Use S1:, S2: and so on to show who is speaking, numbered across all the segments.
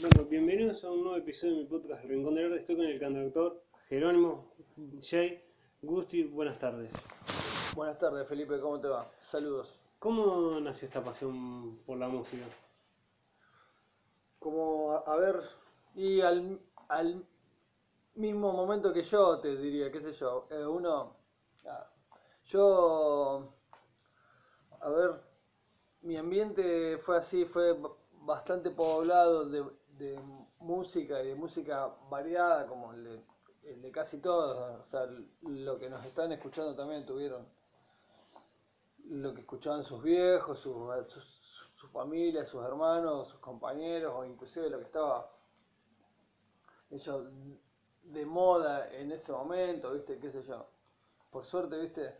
S1: Bueno, bienvenidos a un nuevo episodio de mi podcast Rincón del Arte. Estoy con el cantautor Jerónimo Jay Gusti. Buenas tardes.
S2: Buenas tardes, Felipe, ¿cómo te va? Saludos.
S1: ¿Cómo nació esta pasión por la música?
S2: Como, a, a ver, y al, al mismo momento que yo, te diría, qué sé yo, eh, uno, ah, yo, a ver, mi ambiente fue así, fue bastante poblado de, de música y de música variada, como el de, el de casi todos, o sea, lo que nos están escuchando también tuvieron lo que escuchaban sus viejos, sus, sus, su familia, sus hermanos, sus compañeros, o inclusive lo que estaba ellos de moda en ese momento, ¿viste? ¿Qué sé yo? Por suerte, ¿viste?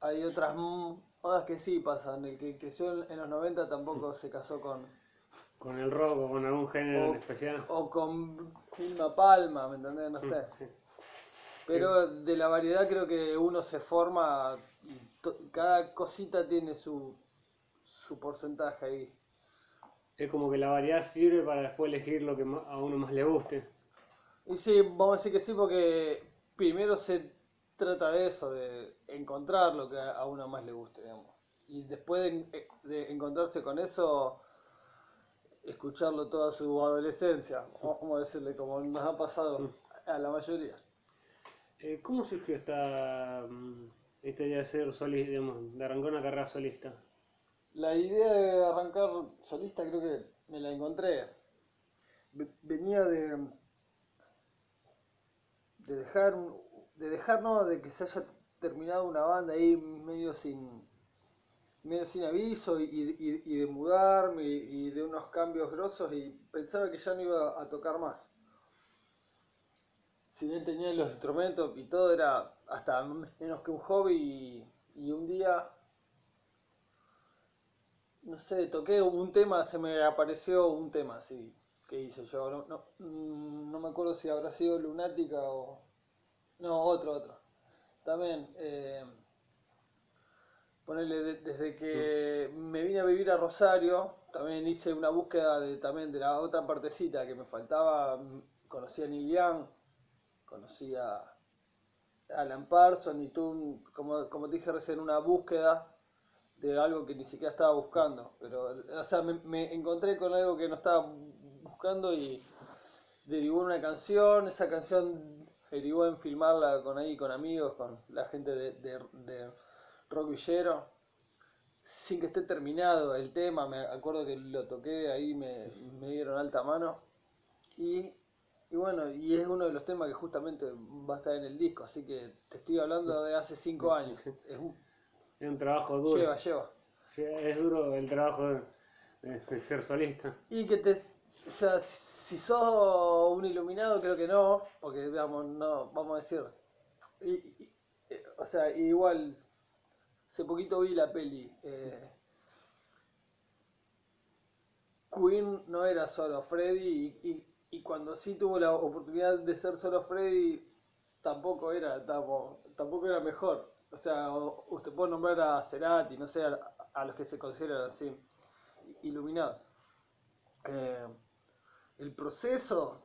S2: Hay otras modas que sí pasan. El que creció en los 90 tampoco se casó con.
S1: ¿Con el rock o con algún género
S2: O,
S1: en especial?
S2: o con Vilma Palma, ¿me entendés? No sé.
S1: Mm, sí.
S2: Pero de la variedad creo que uno se forma y cada cosita tiene su, su porcentaje ahí.
S1: Es como que la variedad sirve para después elegir lo que a uno más le guste.
S2: Y sí, vamos a decir que sí, porque primero se trata de eso, de encontrar lo que a uno más le guste, digamos. Y después de, de encontrarse con eso, escucharlo toda su adolescencia, vamos a decirle, como nos ha pasado a la mayoría.
S1: Eh, ¿Cómo surgió esta, mm, esta idea de ser solista, digamos, de arrancar una carrera solista?
S2: La idea de arrancar solista creo que me la encontré. Ve- Venía de, de dejar, de dejar, no, de que se haya terminado una banda ahí medio sin, medio sin aviso y, de mudarme y, de unos cambios grosos y pensaba que ya no iba a tocar más. Si bien tenía los instrumentos y todo era hasta menos que un hobby y, y un día no sé, toqué un tema, se me apareció un tema así que hice yo. No, no, mm, no me acuerdo si habrá sido Lunática o. No, otro, otro. También, eh, ponerle desde que me vine a vivir a Rosario, también hice una búsqueda de, también de la otra partecita que me faltaba. Conocí a Neil Young, conocí a Alan Parsons y tú, como, como te dije recién, una búsqueda de algo que ni siquiera estaba buscando. Pero, o sea, me, me encontré con algo que no estaba buscando y derivó en una canción. Esa canción derivó en filmarla con ahí, con amigos, con la gente de, de, de Rock Villero. Sin que esté terminado el tema, me acuerdo que lo toqué, ahí me, me dieron alta mano. Y, y bueno, y es uno de los temas que justamente va a estar en el disco, así que te estoy hablando de hace cinco años. Es un,
S1: Es un trabajo duro.
S2: lleva, lleva.
S1: Es duro el trabajo de, ser solista.
S2: Y que te. O sea, si sos un iluminado, creo que no, porque digamos, no, vamos a decir. y- y- eh, o sea, igual. Hace poquito vi la peli. eh, Queen no era solo Freddy, y, cuando sí tuvo la oportunidad de ser solo Freddy, tampoco era, tampoco, tampoco era mejor. O sea, usted puede nombrar a Cerati, no sé, a, a los que se consideran así, iluminados. Eh, el proceso,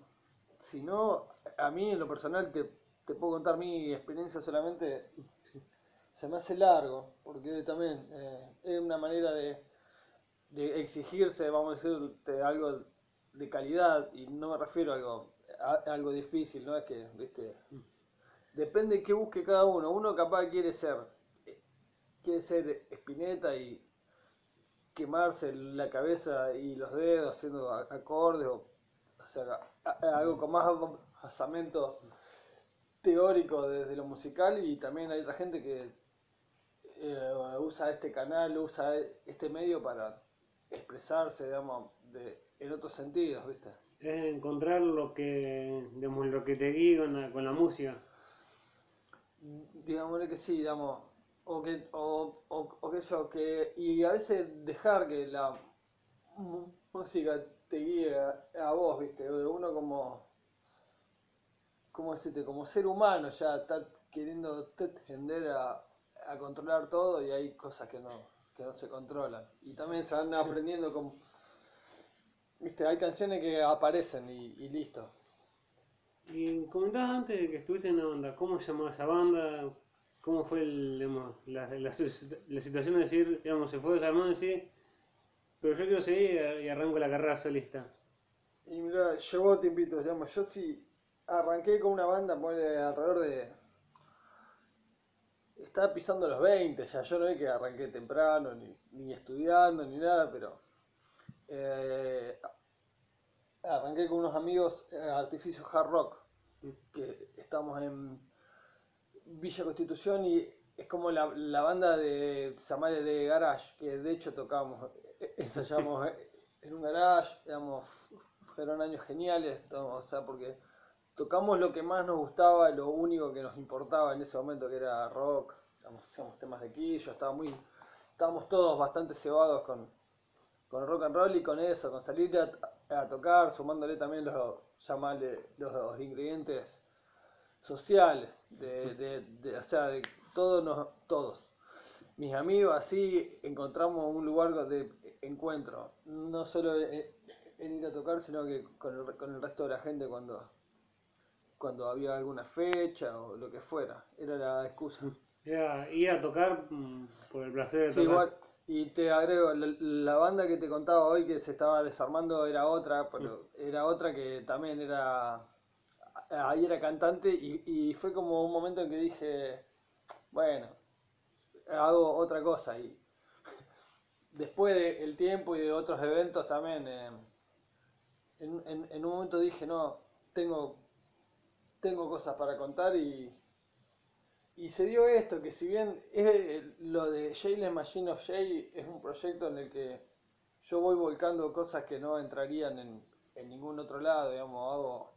S2: si no, a mí en lo personal te, te puedo contar mi experiencia solamente, se me hace largo, porque también eh, es una manera de, de exigirse, vamos a decirte, algo de calidad, y no me refiero a algo, a, algo difícil, no es que, viste, depende de qué busque cada uno, uno capaz quiere ser, quiere ser Spinetta y quemarse la cabeza y los dedos haciendo acordes o, o sea, algo con más basamento teórico desde lo musical y también hay otra gente que eh, usa este canal, usa este medio para expresarse, digamos, de, en otros sentidos, ¿viste?
S1: Es encontrar lo que, digamos, lo que te guía con la, con la música.
S2: Digámosle que sí, digamos, o que, o, o, o que yo, que, y a veces dejar que la música te guíe a, a vos, ¿viste? Uno como, ¿cómo decirte? Como ser humano ya está queriendo tender a, a controlar todo y hay cosas que no, que no se controlan. Y también se van aprendiendo con, Viste, hay canciones que aparecen y, y listo.
S1: Y comentabas antes de que estuviste en una banda, ¿cómo se llamaba esa banda? ¿Cómo fue el, digamos, la, la, la situación de decir, digamos, se fue desarmando y decir, pero yo quiero seguir y arranco la carrera solista?
S2: Y mira, llevó tiempito, digamos, yo sí arranqué con una banda, alrededor de... Estaba pisando los 20, ya yo no es que arranqué temprano, ni, ni estudiando, ni nada, pero... eh, arranqué con unos amigos eh, Artificio Hard Rock, que estamos en Villa Constitución y es como la, la banda de Samare de Garage, que de hecho tocamos, eh, ensayamos en un garage, digamos, fueron años geniales, o sea, porque tocamos lo que más nos gustaba, lo único que nos importaba en ese momento, que era rock, digamos, hacíamos temas de quillo, estaba muy, estábamos todos bastante cebados con, con rock and roll y con eso, con salir a, a tocar, sumándole también los, llamarle, los, los ingredientes sociales, de, de, de, o sea, de todos, nos, todos. Mis amigos así encontramos un lugar de encuentro, no solo en, en ir a tocar, sino que con el, con el resto de la gente cuando, cuando había alguna fecha o lo que fuera, era la excusa.
S1: Era ir a tocar mm, por el placer de
S2: Sí,
S1: tocar.
S2: igual, y te agrego, la, la banda que te contaba hoy que se estaba desarmando era otra, pero era otra que también era, ahí era cantante y, y fue como un momento en que dije, bueno, hago otra cosa y después del tiempo y de otros eventos también, eh, en, en, en un momento dije, no, tengo, tengo cosas para contar y, y se dio esto, que si bien es, lo de Jail's Machine of Jay es un proyecto en el que yo voy volcando cosas que no entrarían en, en ningún otro lado, digamos, hago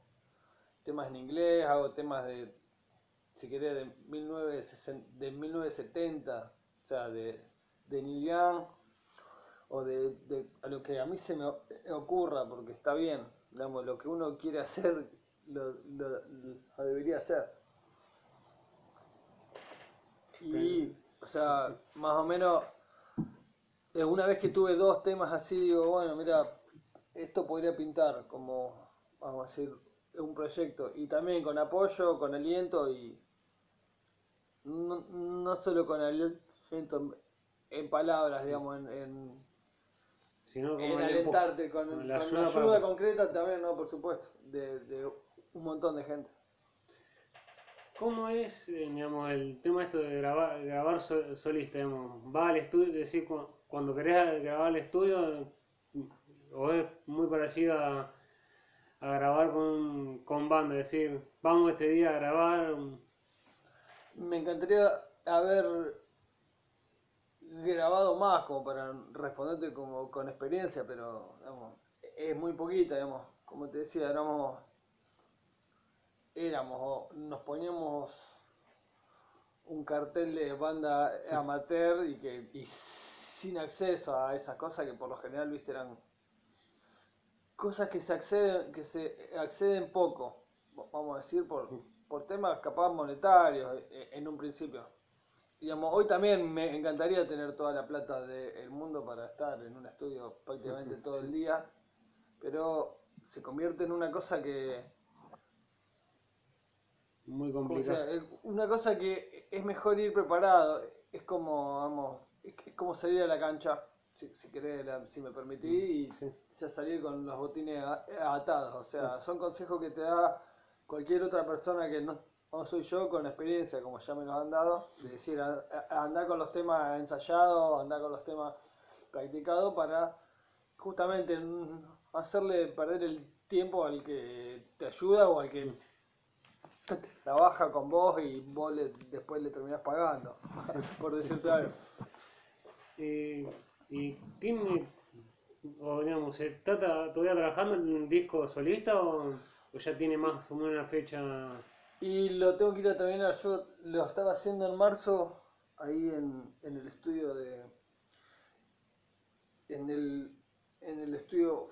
S2: temas en inglés, hago temas de, si querés, de, 1960, de 1970, o sea, de, de Neil Young, o de, de a lo que a mí se me ocurra, porque está bien, digamos, lo que uno quiere hacer, lo, lo debería hacer. Y, o sea, más o menos, eh, una vez que tuve dos temas así, digo, bueno, mira, esto podría pintar como, vamos a decir, un proyecto. Y también con apoyo, con aliento y no, no solo con aliento en palabras, digamos, en, en,
S1: Sino como
S2: en alentarte, con,
S1: la
S2: ayuda,
S1: ayuda para-
S2: concreta también, ¿no? Por supuesto, de, de un montón de gente.
S1: ¿Cómo es, eh, digamos, el tema esto de grabar, grabar so- solista, digamos? ¿Va al estudio, es decir, cu- cuando querés grabar al estudio, o es muy parecido a, a grabar con, con banda, es decir, vamos este día a grabar,
S2: Me encantaría haber grabado más como para responderte como con experiencia, pero es muy poquita, digamos. Como te decía, éramos, éramos, o nos poníamos un cartel de banda amateur y que y sin acceso a esas cosas que por lo general viste eran cosas que se acceden, que se acceden poco, vamos a decir, por, por temas capaz monetarios eh, en un principio. Digamos, hoy también me encantaría tener toda la plata del mundo para estar en un estudio prácticamente todo el día, pero se convierte en una cosa que,
S1: muy
S2: ¿cómo se
S1: complicado.
S2: Es una cosa que es mejor ir preparado, es como, vamos, es como salir a la cancha, si, si querés, la- si me permitís, y
S1: Sí.
S2: ya salir con los botines a- atados, o sea, son consejos que te da cualquier otra persona que no, no soy yo con experiencia, como ya me los han dado, de decir, andar con los temas ensayados, andar con los temas practicados para justamente mm, hacerle perder el tiempo al que te ayuda o al que trabaja con vos y vos le- después le terminás pagando, por decirte algo.
S1: Eh, y tiene, o digamos, ¿se está todavía trabajando en el disco solista o, o ya tiene más o menos una fecha?
S2: Y lo tengo que ir a terminar, yo lo estaba haciendo en marzo, ahí en, en el estudio de... En el, en el estudio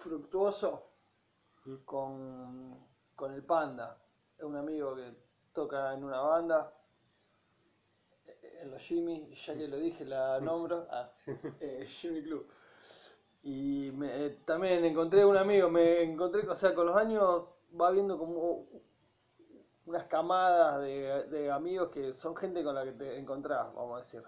S2: Fructuoso
S1: Mm.
S2: con, con el Panda, un amigo que toca en una banda, en los Jimmy, ya que lo dije, la nombro, ah, eh, Jimmy Club. Y me- eh, también encontré un amigo, me encontré, o sea, con los años va viendo como unas camadas de, de amigos que son gente con la que te encontrás, vamos a decir.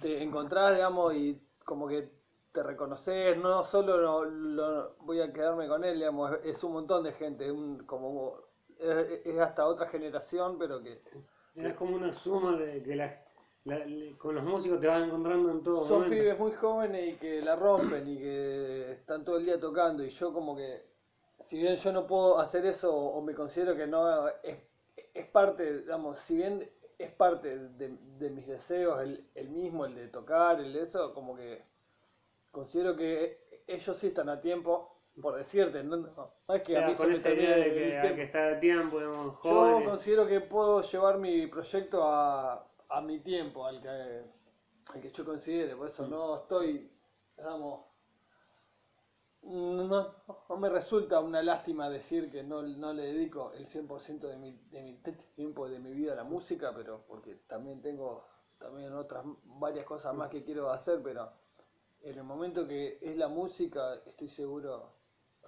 S2: Te encontrás, digamos, y como que te reconoces, no solo lo, lo- voy a quedarme con él, digamos, es, un montón de gente, un- como es, es hasta otra generación, pero que
S1: Es como una suma de que la, con los músicos te vas encontrando en todo
S2: son
S1: momento.
S2: pibes muy jóvenes y que la rompen y que están todo el día tocando y yo como que si bien yo no puedo hacer eso o me considero que no es, es parte, digamos, si bien es parte de, de mis deseos el, el mismo, el de tocar, el de eso, como que considero que ellos sí están a tiempo, por decirte, no, no- no es que a
S1: Ya,
S2: mí se
S1: con
S2: me
S1: esa idea de que hay
S2: tiempo.
S1: que estar a tiempo, digamos,
S2: Yo considero que puedo llevar mi proyecto a, a mi tiempo, al que, al que yo considere, por eso no estoy, digamos, no, no me resulta una lástima decir que no, no le dedico el 100% de mi, de mi tiempo de mi vida a la música, pero porque también tengo también otras varias cosas más que quiero hacer, pero en el momento que es la música, estoy seguro,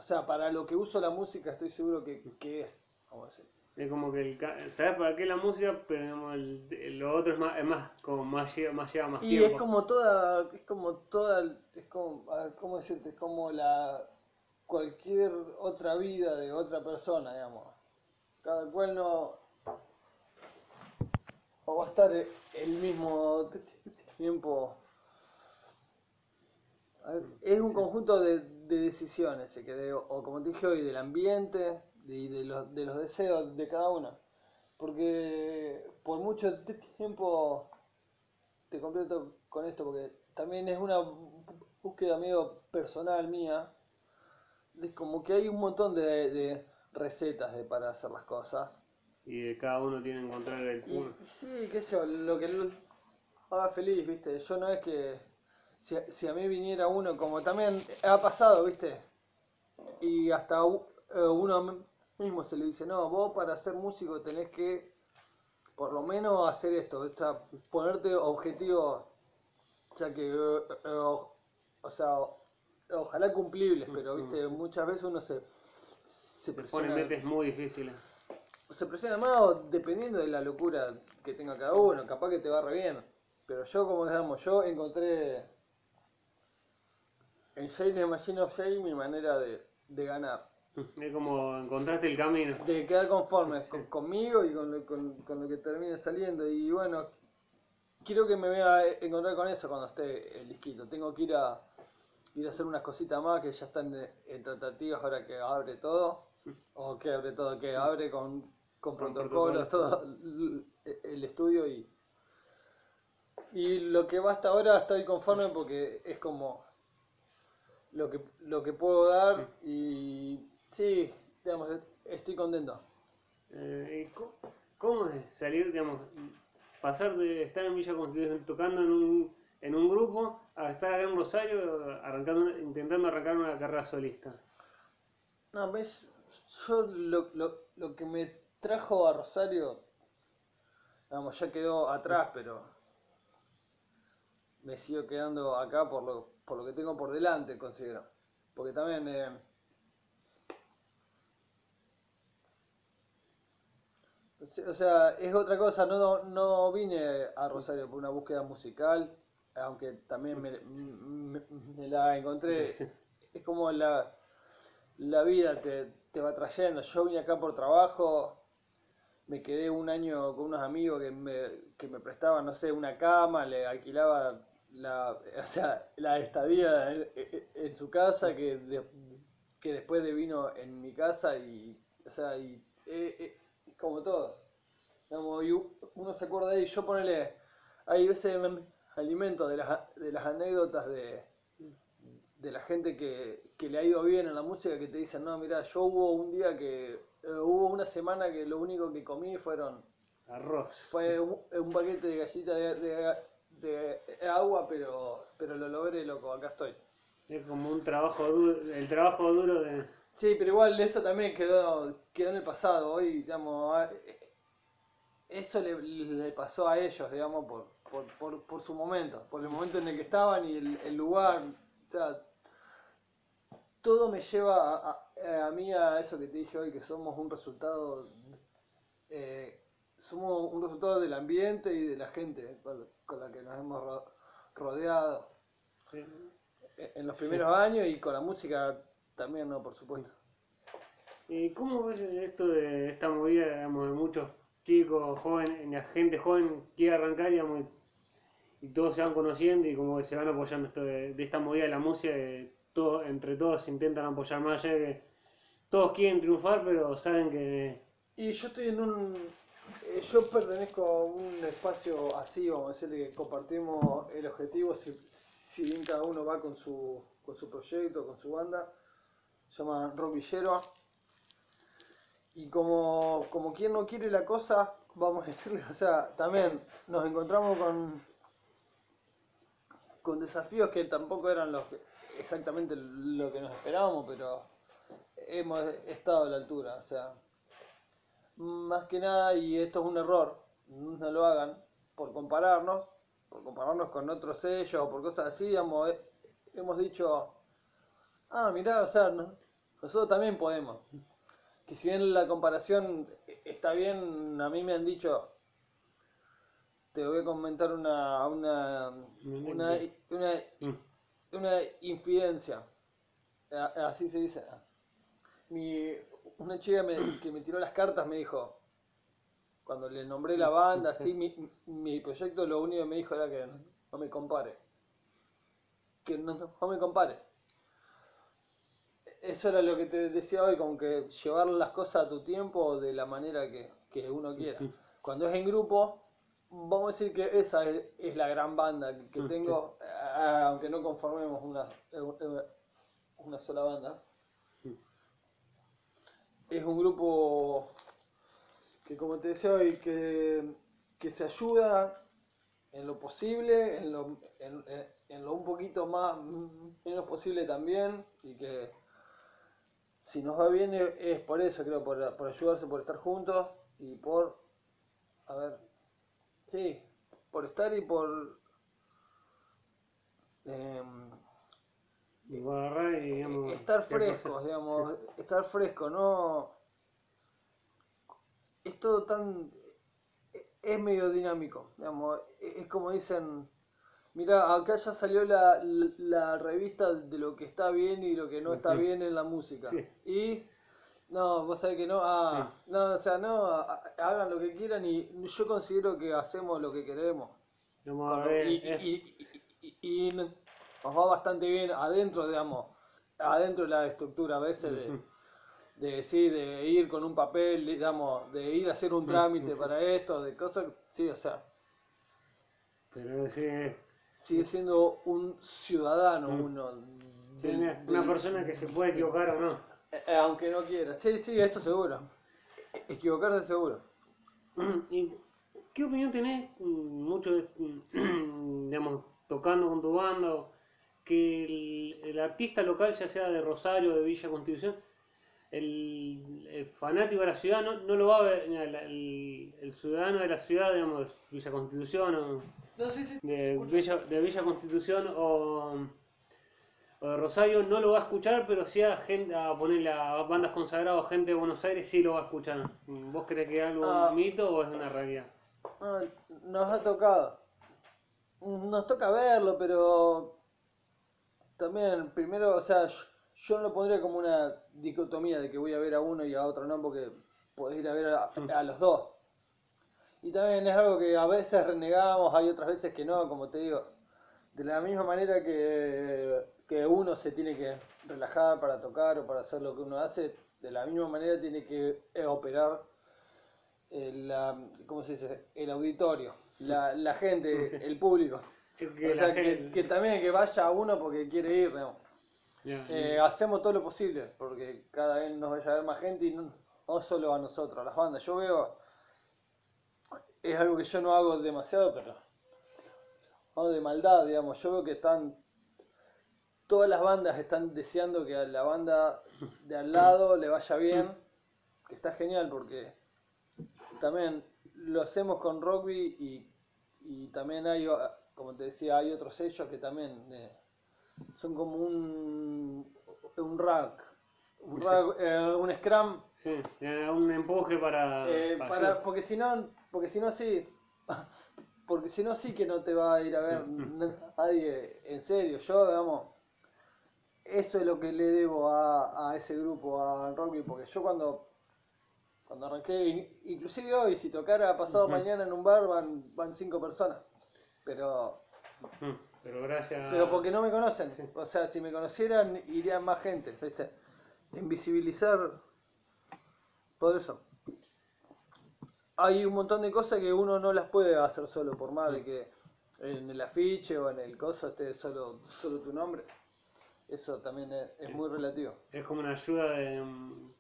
S2: o sea, para lo que uso la música, estoy seguro que, que es, vamos a decir.
S1: Es como que el, sabes para qué la música, pero digamos, el- el- lo otro es más, es más como más lleva, más lleva más
S2: Y
S1: tiempo.
S2: es como toda, es como toda, es como, ¿cómo decirte? Es como la cualquier otra vida de otra persona, digamos. Cada cual no, no va a estar el mismo tiempo. Es un
S1: Sí.
S2: conjunto de, de decisiones, que de- o como te dije hoy, del ambiente y de, los, de los deseos de cada uno. Porque por mucho tiempo te completo con esto porque también es una búsqueda medio personal mía. Es como que hay un montón de, de recetas de, para hacer las cosas.
S1: Y de cada uno tiene que encontrar el punto.
S2: sí, qué sé yo, lo que lo haga feliz, viste. Yo no es que si, si a mí viniera uno, como también ha pasado, viste. Y hasta eh, uno mismo se le dice, no, vos para ser músico tenés que por lo menos hacer esto, o sea, ponerte objetivos, ya que, eh, eh, o, o sea, ojalá cumplibles, pero viste,
S1: Ujú.
S2: muchas veces uno se, se
S1: Se pone metes muy difíciles.
S2: se presiona más o dependiendo de la locura que tenga cada uno, capaz que te va re bien. Pero yo, como digamos, yo encontré en Shane Machine of Shane mi manera de, de ganar.
S1: Es como encontraste el camino.
S2: de quedar conforme
S1: Sí.
S2: con- conmigo y con lo, con, con lo que termine saliendo. Y bueno, quiero que me voy a encontrar con eso cuando esté el disquito. Tengo que ir a ir a hacer unas cositas más que ya están en, tratativas ahora que abre todo. O que abre todo, que abre con, con
S1: Con
S2: protocolos, todo el estudio y. Y lo que va hasta ahora estoy conforme porque es como lo que, lo que puedo dar y sí, digamos, estoy contento.
S1: Eh, ¿y co- ¿Cómo es salir, digamos, pasar de estar en Villa Constitución tocando en un, en un grupo a estar acá en Rosario arrancando, intentando arrancar una carrera solista?
S2: No, ves, yo lo, lo, lo que me trajo a Rosario, vamos, ya quedó atrás, pero me sigo quedando acá por lo, por lo que tengo por delante, considero. Porque también, eh, o sea, es otra cosa, no, no vine a Rosario por una búsqueda musical, aunque también me, me- me la encontré,
S1: Sí.
S2: es como la, la vida te, te va trayendo. Yo vine acá por trabajo, me quedé un año con unos amigos que me, que me prestaban, no sé, una cama, le alquilaba la, o sea, la estadía en, su casa, que, de- que después de vino en mi casa y, o sea, y eh, eh, como todo. Digamos, y uno se acuerda de ahí, yo ponele, hay veces me alimento de las, de las anécdotas de, de la gente que, que le ha ido bien en la música que te dicen, no, mira, yo hubo un día que, eh, hubo una semana que lo único que comí fueron,
S1: Arroz.
S2: fue un, un paquete de galleta de, de- de agua, pero, pero lo logré, loco, acá estoy.
S1: Es como un trabajo duro, el trabajo duro de...
S2: Sí, pero igual eso también quedó, quedó en el pasado, hoy, digamos, eso le, le pasó a ellos, digamos, por, por, por, por su momento, por el momento en el que estaban y el, el lugar, o sea, todo me lleva a, a- a mí a eso que te dije hoy, que somos un resultado, eh, somos un resultado del ambiente y de la gente con, con la que nos hemos ro- rodeado
S1: Sí.
S2: e- en los
S1: Sí.
S2: primeros años y con la música también, ¿no? Por supuesto.
S1: ¿Y cómo ves esto de esta movida, digamos, de muchos chicos, jóvenes, la gente joven quiere arrancar, digamos, y, y todos se van conociendo y como que se van apoyando esto de, de esta movida de la música, que todo, entre todos se intentan apoyar más allá de que todos quieren triunfar, pero saben que...
S2: Y yo estoy en un. Eh, Yo pertenezco a un espacio así, vamos a decirle que compartimos el objetivo, si, si bien cada uno va con su, con su proyecto, con su banda, se llama Rock. Y como, como quien no quiere la cosa, vamos a decirle, o sea, también nos encontramos con, con desafíos que tampoco eran los que- exactamente lo que nos esperábamos, pero hemos estado a la altura, o sea. Más que nada, y esto es un error, no lo hagan por compararnos, por compararnos con otros sellos o por cosas así, digamos, eh, hemos dicho, ah, mirá, o sea, no- nosotros también podemos. Que si bien la comparación está bien, a mí me han dicho, te voy a comentar una, una, una, una,
S1: Mm,
S2: una infidencia, así se dice. Mi, una chica me- que me tiró las cartas me dijo, cuando le nombré la banda, así, mi, mi proyecto lo único que me dijo era que no me compare. Que no, no me compare. Eso era lo que te decía hoy, como que llevar las cosas a tu tiempo de la manera que, que uno quiera. Cuando es en grupo, vamos a decir que esa es, es la gran banda que, que
S1: Mm,
S2: tengo, aunque no conformemos una, una sola banda. Es un grupo que, como te decía hoy, que, que se ayuda en lo posible, en lo, en, en- lo un poquito más menos posible también, y que si nos va bien es, es por eso, creo, por, por ayudarse, por estar juntos y por, a ver, sí, por estar y por... em,
S1: Y a y, digamos,
S2: estar frescos, digamos, estar fresco, no... Es todo tan... Es medio dinámico, digamos, es como dicen, mira, acá ya salió la, la revista de lo que está bien y lo que no está bien en la música.
S1: Sí.
S2: Y... No, vos sabés que no, ah, no, o sea, no, ha- hagan lo que quieran y yo considero que hacemos lo que queremos. Lo-
S1: es-
S2: y, y- y nos va bastante bien adentro, digamos, adentro de la estructura a veces de, de sí, de ir con un papel, digamos, de ir a hacer un
S1: Mm,
S2: trámite
S1: sí.
S2: para esto, de cosas, sí, o sea,
S1: Pero sí,
S2: sigue siendo un ciudadano
S1: Mm.
S2: uno.
S1: una, persona que se puede equivocar o no.
S2: eh, eh, aunque no quiera. Sí, sí, eso seguro. Equivocarse seguro.
S1: ¿Y qué opinión tenés, mm, mucho, mm, digamos, tocando con tu banda, o que el, el artista local, ya sea de Rosario o de Villa Constitución, el, el fanático de la ciudad no, no lo va a ver, el, el- ciudadano de la ciudad, digamos, Villa Constitución o
S2: No, sí, sí.
S1: de Villa, de Villa Constitución o, o de Rosario no lo va a escuchar, pero sí a gente, a ponerle a bandas consagradas, gente de Buenos Aires sí lo va a escuchar. ¿Vos crees que es algo
S2: Ah.
S1: un mito o es una realidad?
S2: No, nos ha tocado. Nos toca verlo, pero también, primero, o sea, yo, yo no lo pondría como una dicotomía de que voy a ver a uno y a otro no, porque podés ir a ver a, a los dos. Y también es algo que a veces renegamos, hay otras veces que no, como te digo. De la misma manera que, que uno se tiene que relajar para tocar o para hacer lo que uno hace, de la misma manera tiene que eh, operar el, la- ¿cómo se dice? el auditorio, la, la gente, el público.
S1: Que
S2: o sea, que, también que vaya uno porque quiere ir, digamos. Eh, hacemos todo lo posible porque cada vez nos vaya a ver más gente y no, no solo a nosotros, a las bandas. Yo veo, es algo que yo no hago demasiado, pero no de maldad, digamos. Yo veo que están, todas las bandas están deseando que a la banda de al lado le vaya bien, que está genial porque también lo hacemos con rugby y, y también hay, como te decía, hay otros sellos que también eh, son como un, un rack, un, rack, eh, un scrum.
S1: Sí, eh, un empuje para.
S2: eh,
S1: para
S2: para,
S1: ayudar.
S2: porque si no, porque si no sí, porque si no sí que no te va a ir a ver nadie en serio. Yo, digamos, eso es lo que le debo a, a ese grupo, al rugby, porque yo cuando, cuando arranqué, in- inclusive hoy, si tocara pasado mañana en un bar, van, van cinco personas. Pero,
S1: Mm, Pero gracias.
S2: pero porque no me conocen.
S1: Sí.
S2: O sea, si me conocieran, irían más gente. ¿viste? Invisibilizar todo eso. Hay un montón de cosas que uno no las puede hacer solo, por más de que en el afiche o en el coso esté solo, solo tu nombre. Eso también es, es muy relativo.
S1: Es como una ayuda de. mm,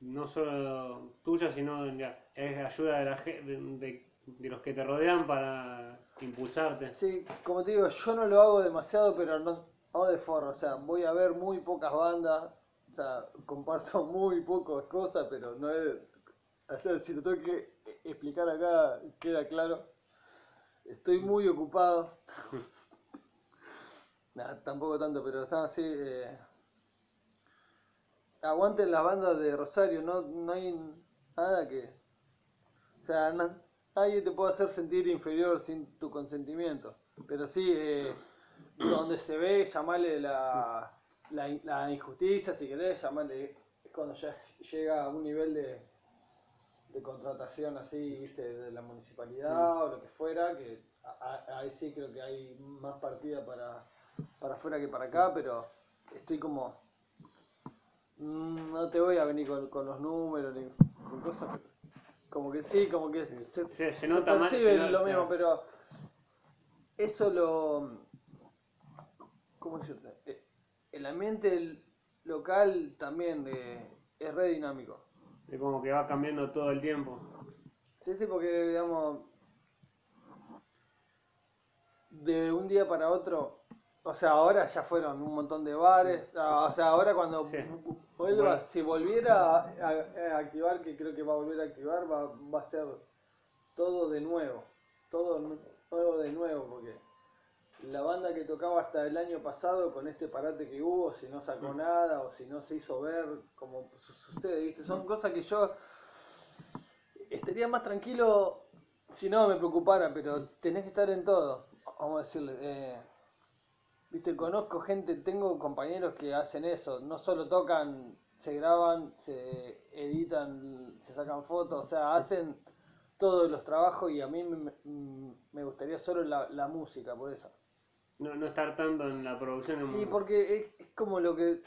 S1: No solo tuya, sino ya, es ayuda de, la, de, de- de los que te rodean para impulsarte.
S2: Sí, como te digo, yo no lo hago demasiado, pero no, no de forro. O sea, voy a ver muy pocas bandas. O sea, comparto muy pocas cosas, pero no es. O sea, si lo tengo que explicar acá, queda claro. Estoy muy ocupado. Nah, tampoco tanto, pero están así. eh, Aguanten las bandas de Rosario, no, no hay nada que. O sea, na- nadie te puede hacer sentir inferior sin tu consentimiento. Pero sí, eh, donde se ve, llamarle la, la, la injusticia, si querés, llamarle. Es cuando ya llega a un nivel de, de contratación así, viste, de la municipalidad o lo que fuera, que ahí sí creo que hay más partida para, para afuera que para acá, pero estoy como. mm, No te voy a venir con, con los números ni con cosas, pero como que sí, como que se,
S1: Se- se
S2: se
S1: nota más-
S2: percibe
S1: se no-
S2: lo
S1: sea-
S2: mismo, pero eso lo. ¿Cómo decirte? Eh, El ambiente local también eh, es re dinámico.
S1: Es como que va cambiando todo el tiempo.
S2: Sí, sí, porque digamos, de un día para otro, o sea, ahora ya fueron un montón de bares, ah, o sea, ahora cuando
S1: Sí.
S2: vuelva,
S1: Bueno.
S2: si volviera a, activar, que creo que va a volver a activar, va, va a ser todo de nuevo, todo nu- nuevo de nuevo, porque la banda que tocaba hasta el año pasado con este parate que hubo, si no sacó
S1: Mm.
S2: nada o si no se hizo ver, como su- sucede, ¿viste? Son cosas que yo estaría más tranquilo si no me preocupara, pero tenés que estar en todo. Vamos a decirle, eh, viste, conozco gente, tengo compañeros que hacen eso, no solo tocan, se graban, se editan, se sacan fotos, o sea, hacen todos los trabajos y a mí me, me- gustaría solo la, la música, por eso.
S1: No, no estar tanto en la producción. en-
S2: Y porque es, es como lo que.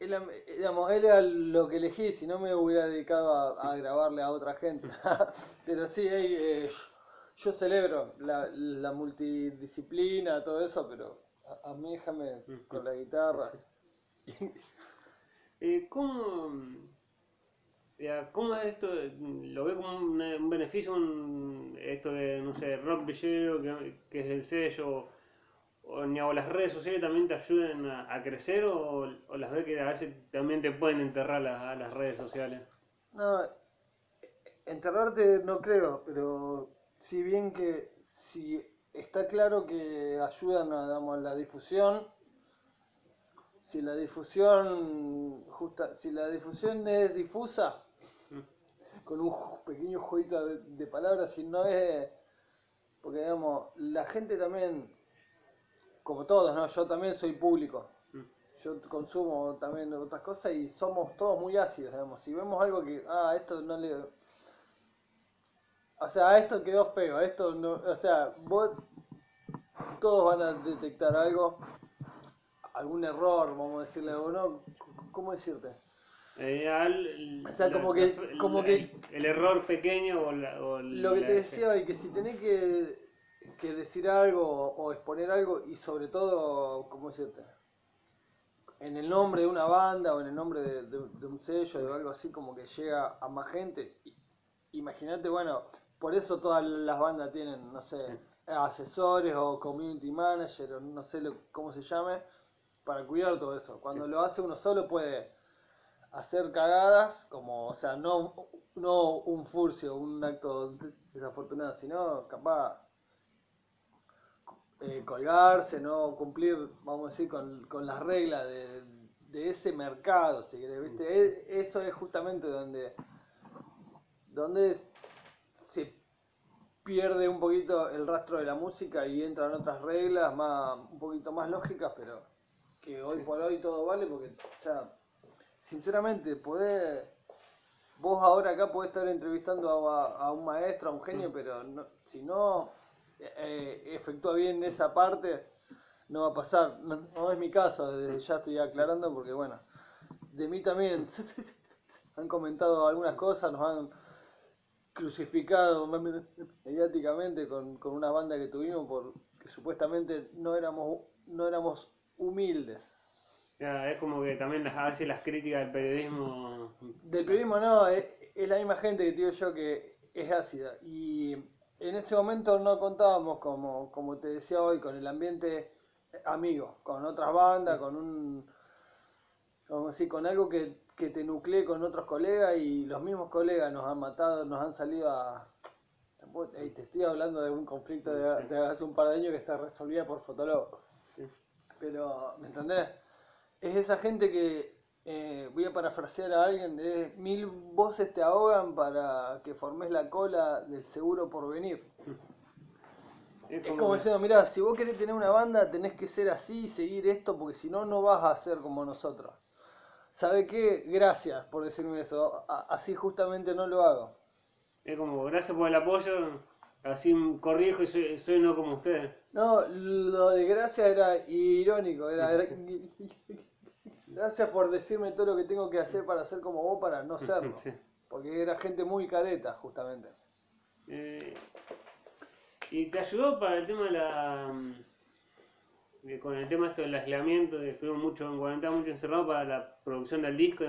S2: él, digamos, él era lo que elegí, si no me hubiera dedicado a, a grabarle a otra gente. Pero sí, hey, eh, yo, yo celebro la, la multidisciplina, todo eso, pero a, a mí déjame con la guitarra.
S1: Eh, ¿cómo, ya, ¿Cómo es esto? ¿Lo ve como un, un beneficio un- esto de, no sé, rock villero, que, que es el sello? O, ni o las redes sociales también te ayudan a, a crecer o, o las ve que a veces también te pueden enterrar las, a las redes sociales?
S2: No, enterrarte no creo, pero si bien que si está claro que ayudan a, digamos, la difusión, si la difusión justa, si la difusión es difusa, con un pequeño jueguito de, de palabras, si no es porque digamos, la gente también, como todos, ¿no? Yo también soy público. Yo consumo también otras cosas y somos todos muy ácidos, digamos. Si vemos algo que, ah, esto no le. O sea, esto quedó feo, esto no. O sea, vos. Todos van a detectar algo, algún error, vamos a decirle, o no. ¿Cómo decirte?
S1: Eh, al-
S2: O sea, como que-
S1: el-
S2: como que-
S1: el, el error pequeño o, la, o
S2: Lo que te decía hoy, que si tenés que, que decir algo o exponer algo, y sobre todo, ¿cómo decirte? En el nombre de una banda o en el nombre de, de- de un sello o algo así, como que llega a más gente. Imagínate, bueno, por eso todas las bandas tienen, no sé,
S1: Sí.
S2: asesores o community manager o no sé lo- cómo se llame, para cuidar todo eso. Cuando
S1: Sí.
S2: lo hace uno solo puede hacer cagadas, como, o sea, no, no un furcio, un acto desafortunado, sino capaz eh, colgarse, no cumplir, vamos a decir, con, con las reglas de, de ese mercado, si querés, ¿viste? Eso es justamente donde, donde se pierde un poquito el rastro de la música y entran otras reglas más, un poquito más lógicas, pero que hoy por hoy todo vale porque, o sea, sinceramente, podés, vos ahora acá podés estar entrevistando a, a un maestro, a un genio, pero no- si no eh, efectúa bien esa parte, no va a pasar. No, no es mi caso, desde ya estoy aclarando porque, bueno, de mí también han comentado algunas cosas, nos han crucificado mediáticamente con, con una banda que tuvimos porque supuestamente no éramos, no éramos humildes.
S1: Ya, es como que también las, hace las críticas del periodismo.
S2: Del periodismo no, es, es la misma gente que te digo yo que es ácida. Y en ese momento no contábamos, como, como te decía hoy, con el ambiente amigo, con otras bandas, con un. A decir, con algo que, que te nuclee con otros colegas y los mismos colegas nos han matado, nos han salido a. Te estoy hablando de un conflicto de, de hace un par de años que se resolvía por Fotolog. Pero, ¿me entendés? Es esa gente que, eh, voy a parafrasear a alguien, de mil voces te ahogan para que formes la cola del seguro por venir.
S1: Es
S2: Es como diciendo, mirá, si vos querés tener una banda, tenés que ser así y seguir esto, porque si no, no vas a ser como nosotros. ¿Sabe qué? Gracias por decirme eso. A- así justamente no lo hago.
S1: Es como, gracias por el apoyo, así corrijo y soy, soy no como ustedes.
S2: No, lo de gracias era irónico. Era, gracias por decirme todo lo que tengo que hacer para ser como vos, para no serlo.
S1: Sí.
S2: Porque era gente muy careta, justamente.
S1: Eh, ¿Y te ayudó para el tema de la... de- con el tema esto del aislamiento, de estuvimos mucho en cuarentena, mucho encerrado para la producción del disco,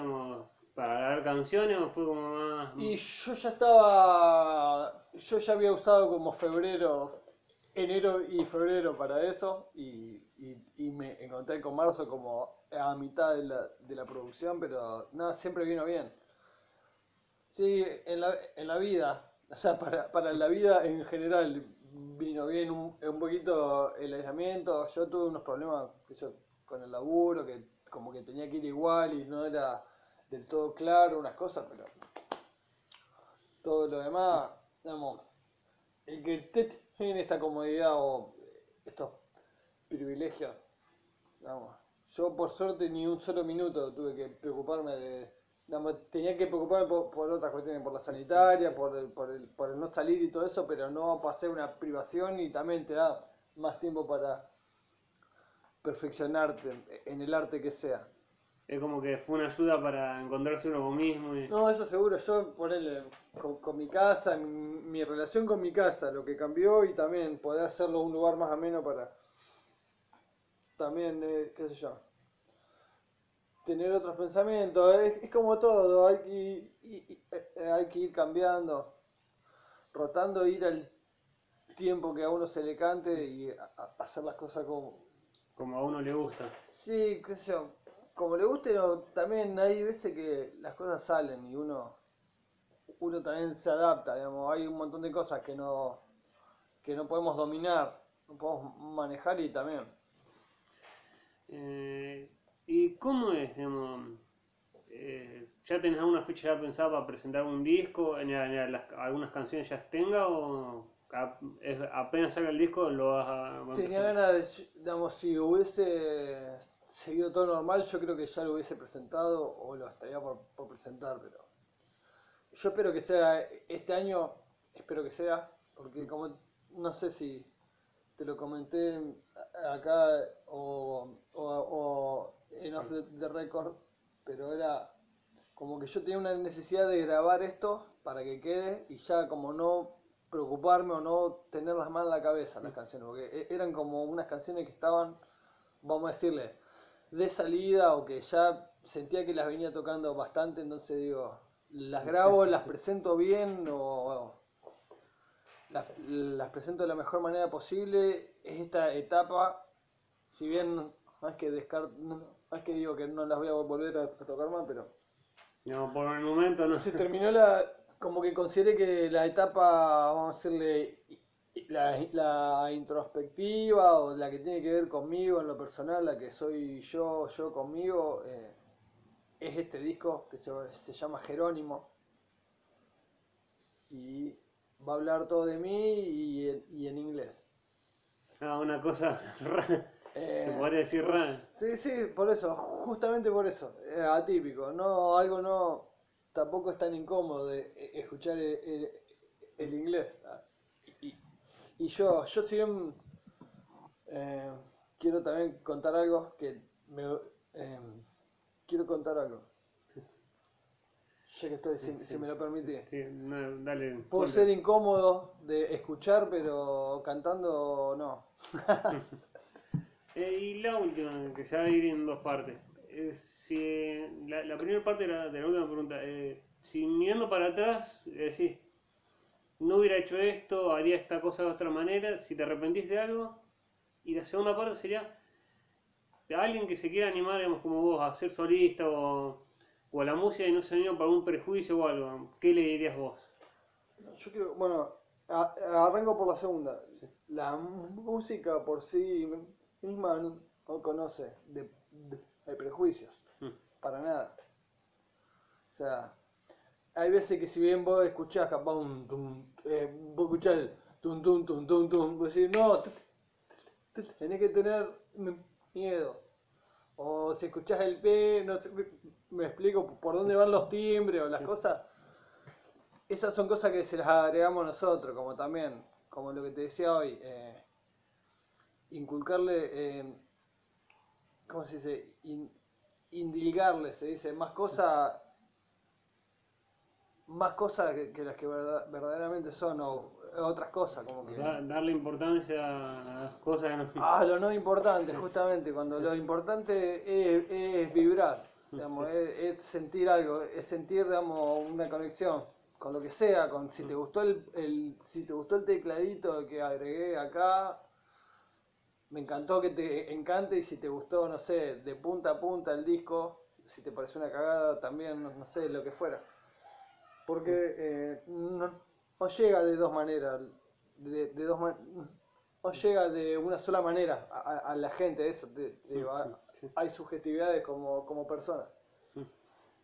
S1: para grabar canciones o fue como más...
S2: Y yo ya estaba, yo ya había usado como febrero, enero y febrero para eso y, y- y me encontré con marzo como a mitad de la, de la producción, pero nada, siempre vino bien. Sí, en la, en la vida, o sea, para, para la vida en general vino bien un, un poquito el aislamiento. Yo tuve unos problemas yo, con el laburo, que como que tenía que ir igual y no era del todo claro unas cosas, pero todo lo demás, digamos, el que te tiene esta comodidad o estos privilegios, yo por suerte ni un solo minuto tuve que preocuparme de, digamos, tenía que preocuparme por, por otras cuestiones, por la sanitaria, por el, por, el, por el no salir y todo eso, pero no pasé una privación y también te da más tiempo para perfeccionarte en el arte que sea.
S1: Es como que fue una ayuda para encontrarse uno mismo. Y...
S2: No, eso seguro. Yo ponerle con, con mi casa, mi, mi relación con mi casa, lo que cambió y también poder hacerlo un lugar más ameno para también, eh, qué sé yo, tener otros pensamientos. Es, es como todo, hay que, ir- y- y- eh, hay que ir cambiando, rotando, ir al tiempo que a uno se le cante y a- a- hacer las cosas como,
S1: Como a uno le gusta.
S2: Sí, qué sé yo, como le guste, no, también hay veces que las cosas salen y uno, uno también se adapta, digamos, hay un montón de cosas que no, que no podemos dominar, no podemos manejar y también.
S1: Eh, ¿Y cómo es, digamos, eh, ya tenés alguna fecha ya pensada para presentar un disco? ¿En, en las- algunas canciones ya tenga o a- es- apenas salga el disco lo vas a,
S2: Tenía ganas de, digamos, si hubiese seguido todo normal, yo creo que ya lo hubiese presentado o lo estaría por, por presentar, pero yo espero que sea este año, espero que sea, porque como no sé si te lo comenté acá o, o, o en off the, record, pero era como que yo tenía una necesidad de grabar esto para que quede y ya como no preocuparme o no tenerlas más en la cabeza las canciones, porque e- eran como unas canciones que estaban, vamos a decirle, de salida o que ya sentía que las venía tocando bastante, entonces digo, las grabo, las presento bien o las, las presento de la mejor manera posible. Es esta etapa, si bien no es que descart, no, no es que digo que no las voy a volver a, a tocar más, pero
S1: Digamos, por el momento no
S2: se terminó la, como que consideré que la etapa, vamos a decirle, la, la introspectiva o la que tiene que ver conmigo en lo personal, la que soy yo, yo conmigo, eh, es este disco que se, se llama Jerónimo y va a hablar todo de mí y en, y en inglés.
S1: Ah, una cosa rara.
S2: Eh,
S1: Se podría decir rara.
S2: Sí, sí, por eso, justamente por eso, eh, atípico, no, algo no, tampoco es tan incómodo de eh, escuchar el, el- el inglés. Ah, Y, y yo, yo si bien eh, quiero también contar algo que me, eh, quiero contar algo, ya que estoy, si, si me lo permitís.
S1: Sí, no, dale.
S2: Puedo
S1: ponte.
S2: ser incómodo de escuchar, pero cantando no.
S1: Eh, y la última, que ya va a ir en dos partes. Eh, si, la, la primera parte de la, de la última pregunta, eh, si mirando para atrás, decís, no hubiera hecho esto, haría esta cosa de otra manera, si te arrepentís de algo. Y la segunda parte sería, de alguien que se quiera animar, digamos, como vos, a ser solista o, o a la música y no se anima por algún prejuicio o algo, ¿qué le dirías vos?
S2: Yo quiero, bueno, a- arranco por la segunda. La música por sí misma no, no conoce de, de- de prejuicios,
S1: Mm.
S2: para nada. O sea, hay veces que si bien vos escuchás capaz un tum, eh, vos escuchás el tum tum tum tum tum, vos decís, no, tenés que tener miedo. O si escuchás el P, no sé, me, explico por dónde van los timbres o las cosas. Esas son cosas que se las agregamos nosotros, como también, como lo que te decía hoy, eh, inculcarle, eh, ¿cómo se dice? In- indilgarle, se dice, más cosas más cosas que, que las que verda- verdaderamente son, o otras cosas, como que...
S1: Da- darle importancia a las cosas que no...
S2: Ah, lo no importante, justamente, cuando lo importante es, es vibrar, digamos, es, es sentir algo, es sentir, digamos, una conexión con lo que sea, con si te gustó el, el- si te gustó el tecladito que agregué acá, me encantó que te encante y si te gustó, no sé, de punta a punta el disco, si te pareció una cagada también, no, no sé, lo que fuera. Porque eh, no, no llega de dos maneras, de, de dos man- no llega de una sola manera a, a- a la gente, eso te, te digo, a- hay subjetividades como, como personas.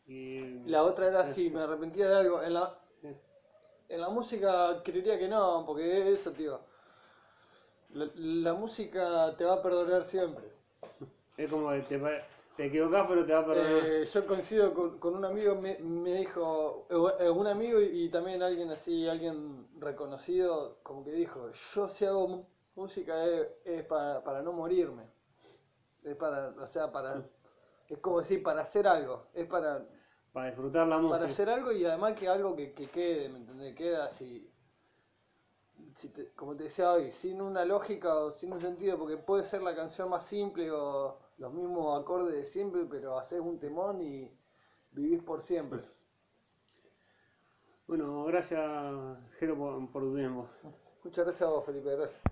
S1: Y,
S2: La otra era si me arrepentía de algo. En la, en la música creería que no, porque eso, tío. La, la música te va a perdonar siempre.
S1: Es como que te, te equivocás pero te va a perdonar.
S2: Eh, yo coincido con, con un amigo, me, me dijo, eh, un amigo y, y también alguien así, alguien reconocido, como que dijo, yo si hago música es, es para, para no morirme. Es para, o sea, para, es como decir, para hacer algo. Es para,
S1: para disfrutar la música.
S2: para hacer algo y además que algo que, que quede, ¿me entendés? Queda así, si te- como te decía hoy, sin una lógica o sin un sentido, porque puede ser la canción más simple o los mismos acordes de siempre, pero haces un temón y vivís por siempre.
S1: Bueno, gracias Jero por, por tu tiempo.
S2: Muchas gracias a vos, Felipe, gracias.